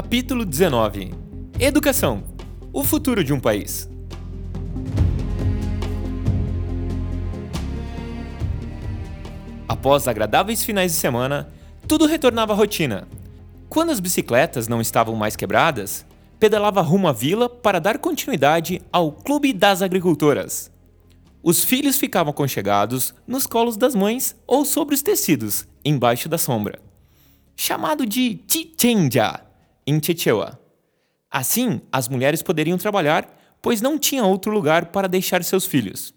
Capítulo 19 Educação O futuro de um país. Após agradáveis finais de semana, tudo retornava à rotina. Quando as bicicletas não estavam mais quebradas, pedalava rumo à vila para dar continuidade ao Clube das Agricultoras. Os filhos ficavam aconchegados nos colos das mães ou sobre os tecidos, embaixo da sombra. Chamado de Chichenja, em Chechewa. Assim, as mulheres poderiam trabalhar, pois não tinha outro lugar para deixar seus filhos.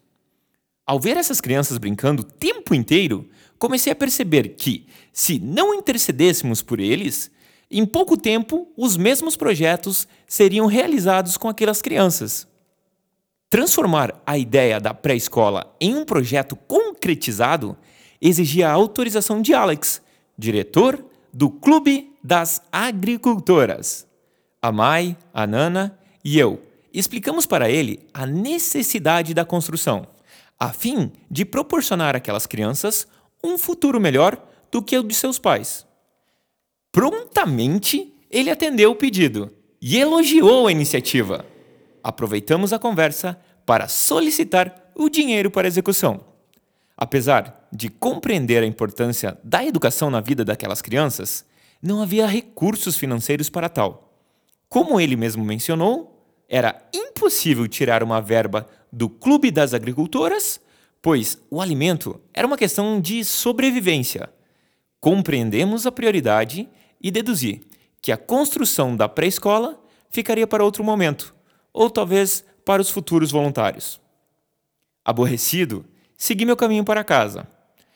Ao ver essas crianças brincando o tempo inteiro, comecei a perceber que, se não intercedêssemos por eles, em pouco tempo os mesmos projetos seriam realizados com aquelas crianças. Transformar a ideia da pré-escola em um projeto concretizado exigia a autorização de Alex, diretor do Clube das Agricultoras. A Mai, a Nana e eu explicamos para ele a necessidade da construção, a fim de proporcionar àquelas crianças um futuro melhor do que o de seus pais. Prontamente, ele atendeu o pedido e elogiou a iniciativa aproveitamos a conversa para solicitar o dinheiro para execução. Apesar de compreender a importância da educação na vida daquelas crianças, não havia recursos financeiros para tal. Como ele mesmo mencionou, era impossível tirar uma verba do Clube das Agricultoras, pois o alimento era uma questão de sobrevivência. Compreendemos a prioridade e deduzi que a construção da pré-escola ficaria para outro momento ou talvez para os futuros voluntários. Aborrecido, segui meu caminho para casa.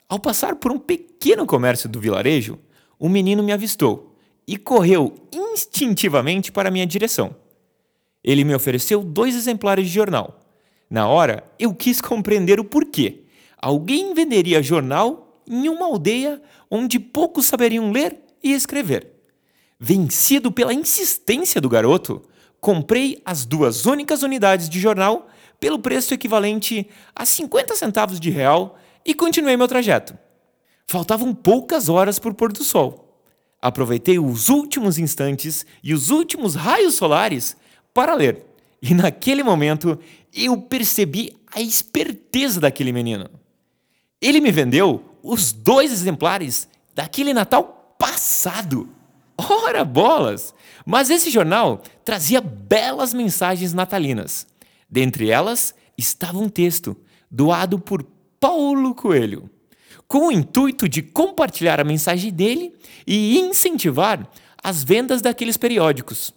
Ao passar por um pequeno comércio do vilarejo, um menino me avistou e correu instintivamente para minha direção. Ele me ofereceu dois exemplares de jornal. Na hora, eu quis compreender o porquê. Alguém venderia jornal em uma aldeia onde poucos saberiam ler e escrever. Vencido pela insistência do garoto, comprei as duas únicas unidades de jornal pelo preço equivalente a 50 centavos de real e continuei meu trajeto. Faltavam poucas horas para o pôr do sol. Aproveitei os últimos instantes e os últimos raios solares para ler. E naquele momento eu percebi a esperteza daquele menino. Ele me vendeu os dois exemplares daquele Natal passado. Ora bolas! Mas esse jornal trazia belas mensagens natalinas. Dentre elas estava um texto doado por Paulo Coelho, com o intuito de compartilhar a mensagem dele e incentivar as vendas daqueles periódicos.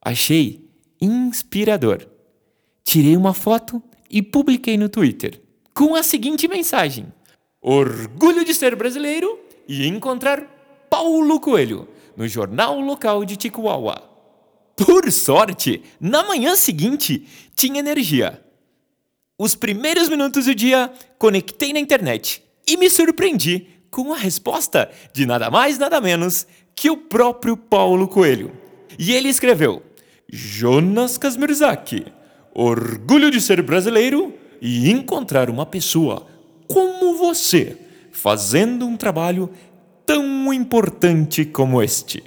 Achei inspirador. Tirei uma foto e publiquei no Twitter com a seguinte mensagem: Orgulho de ser brasileiro e encontrar Paulo Coelho no jornal local de Ticuauá. Por sorte, na manhã seguinte tinha energia. Os primeiros minutos do dia conectei na internet e me surpreendi com a resposta de nada mais nada menos que o próprio Paulo Coelho. E ele escreveu: Jonas Kasmirzak, orgulho de ser brasileiro e encontrar uma pessoa como você fazendo um trabalho tão importante como este.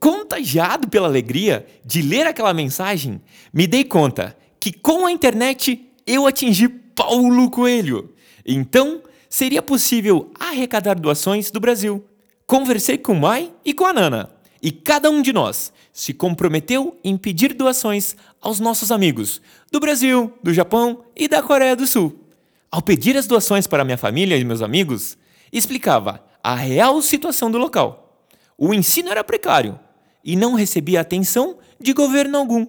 Contagiado pela alegria de ler aquela mensagem, me dei conta que com a internet eu atingi Paulo Coelho. Então, seria possível arrecadar doações do Brasil. Conversei com o Mai e com a Nana, e cada um de nós se comprometeu em pedir doações aos nossos amigos do Brasil, do Japão e da Coreia do Sul. Ao pedir as doações para minha família e meus amigos, explicava a real situação do local. O ensino era precário e não recebia atenção de governo algum.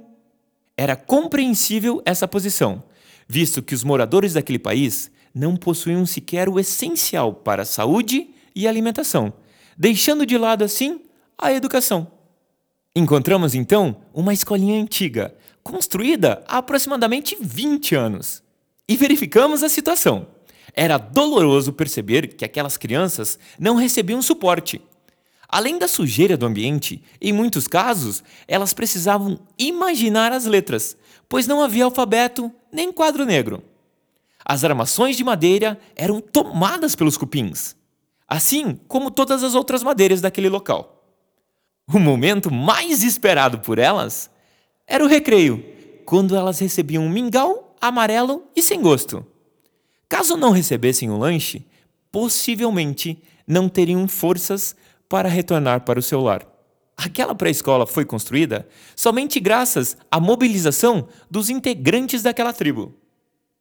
Era compreensível essa posição, visto que os moradores daquele país não possuíam sequer o essencial para a saúde e alimentação, deixando de lado assim a educação. Encontramos então uma escolinha antiga, construída há aproximadamente 20 anos, e verificamos a situação. Era doloroso perceber que aquelas crianças não recebiam suporte. Além da sujeira do ambiente, em muitos casos, elas precisavam imaginar as letras, pois não havia alfabeto nem quadro negro. As armações de madeira eram tomadas pelos cupins, assim como todas as outras madeiras daquele local. O momento mais esperado por elas era o recreio, quando elas recebiam um mingau amarelo e sem gosto. Caso não recebessem o lanche, possivelmente não teriam forças para retornar para o seu lar. Aquela pré-escola foi construída somente graças à mobilização dos integrantes daquela tribo.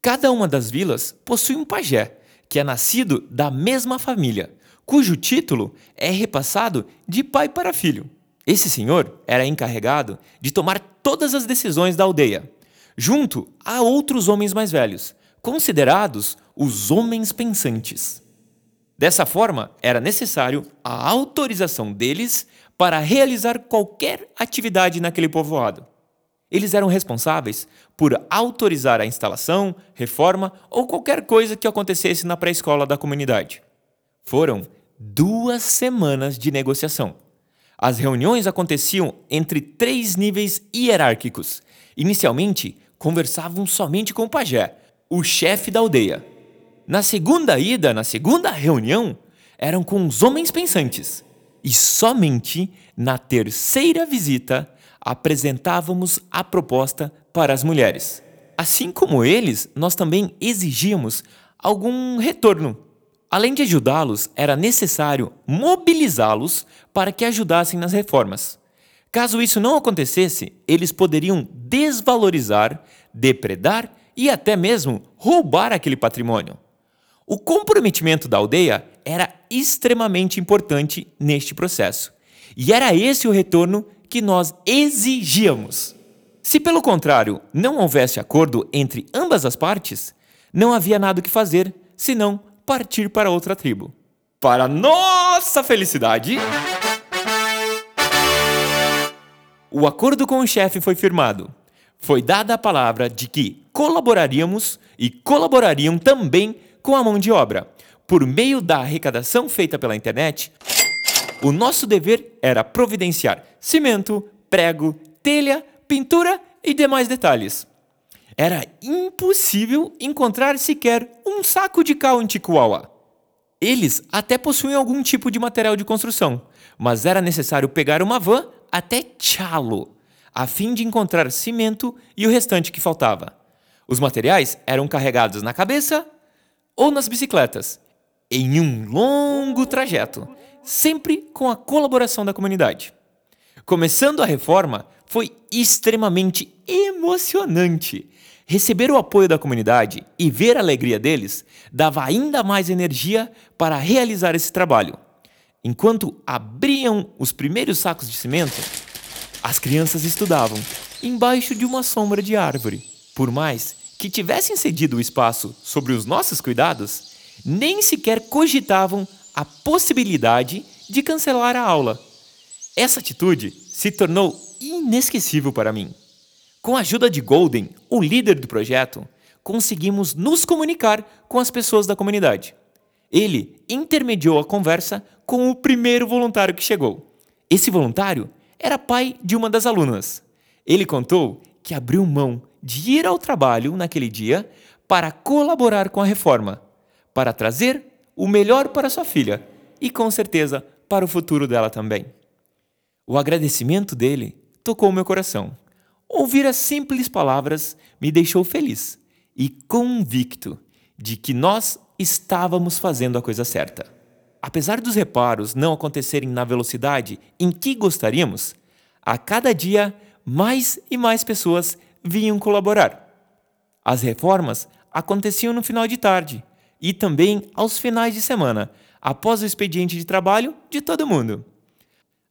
Cada uma das vilas possui um pajé, que é nascido da mesma família, cujo título é repassado de pai para filho. Esse senhor era encarregado de tomar todas as decisões da aldeia, junto a outros homens mais velhos, considerados os homens pensantes. Dessa forma, era necessário a autorização deles para realizar qualquer atividade naquele povoado. Eles eram responsáveis por autorizar a instalação, reforma ou qualquer coisa que acontecesse na pré-escola da comunidade. Foram duas semanas de negociação. As reuniões aconteciam entre três níveis hierárquicos. Inicialmente, conversavam somente com o pajé, o chefe da aldeia. Na segunda ida, na segunda reunião, eram com os homens pensantes. E somente na terceira visita apresentávamos a proposta para as mulheres. Assim como eles, nós também exigíamos algum retorno. Além de ajudá-los, era necessário mobilizá-los para que ajudassem nas reformas. Caso isso não acontecesse, eles poderiam desvalorizar, depredar e até mesmo roubar aquele patrimônio. O comprometimento da aldeia era extremamente importante neste processo. E era esse o retorno que nós exigíamos. Se, pelo contrário, não houvesse acordo entre ambas as partes, não havia nada o que fazer senão partir para outra tribo. Para nossa felicidade, o acordo com o chefe foi firmado foi dada a palavra de que colaboraríamos e colaborariam também com a mão de obra. Por meio da arrecadação feita pela internet, o nosso dever era providenciar cimento, prego, telha, pintura e demais detalhes. Era impossível encontrar sequer um saco de cal em Ticuauá. Eles até possuíam algum tipo de material de construção, mas era necessário pegar uma van até Chalo, a fim de encontrar cimento e o restante que faltava. Os materiais eram carregados na cabeça ou nas bicicletas, em um longo trajeto, sempre com a colaboração da comunidade. Começando a reforma, foi extremamente emocionante. Receber o apoio da comunidade e ver a alegria deles dava ainda mais energia para realizar esse trabalho. Enquanto abriam os primeiros sacos de cimento, as crianças estudavam embaixo de uma sombra de árvore. Por mais que tivessem cedido o espaço sobre os nossos cuidados, nem sequer cogitavam a possibilidade de cancelar a aula. Essa atitude se tornou inesquecível para mim. Com a ajuda de Golden, o líder do projeto, conseguimos nos comunicar com as pessoas da comunidade. Ele intermediou a conversa com o primeiro voluntário que chegou. Esse voluntário era pai de uma das alunas. Ele contou que abriu mão de ir ao trabalho naquele dia para colaborar com a reforma, para trazer o melhor para sua filha e, com certeza, para o futuro dela também. O agradecimento dele tocou meu coração. Ouvir as simples palavras me deixou feliz e convicto de que nós estávamos fazendo a coisa certa. Apesar dos reparos não acontecerem na velocidade em que gostaríamos, a cada dia mais e mais pessoas vinham colaborar. As reformas aconteciam no final de tarde e também aos finais de semana, após o expediente de trabalho de todo mundo.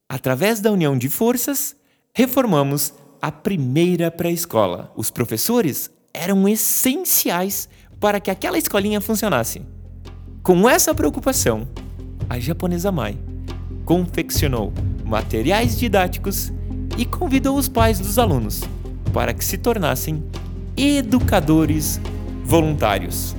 Através da união de forças, reformamos a primeira pré-escola. Os professores eram essenciais para que aquela escolinha funcionasse. Com essa preocupação, a japonesa Mai confeccionou materiais didáticos e convidou os pais dos alunos para que se tornassem educadores voluntários.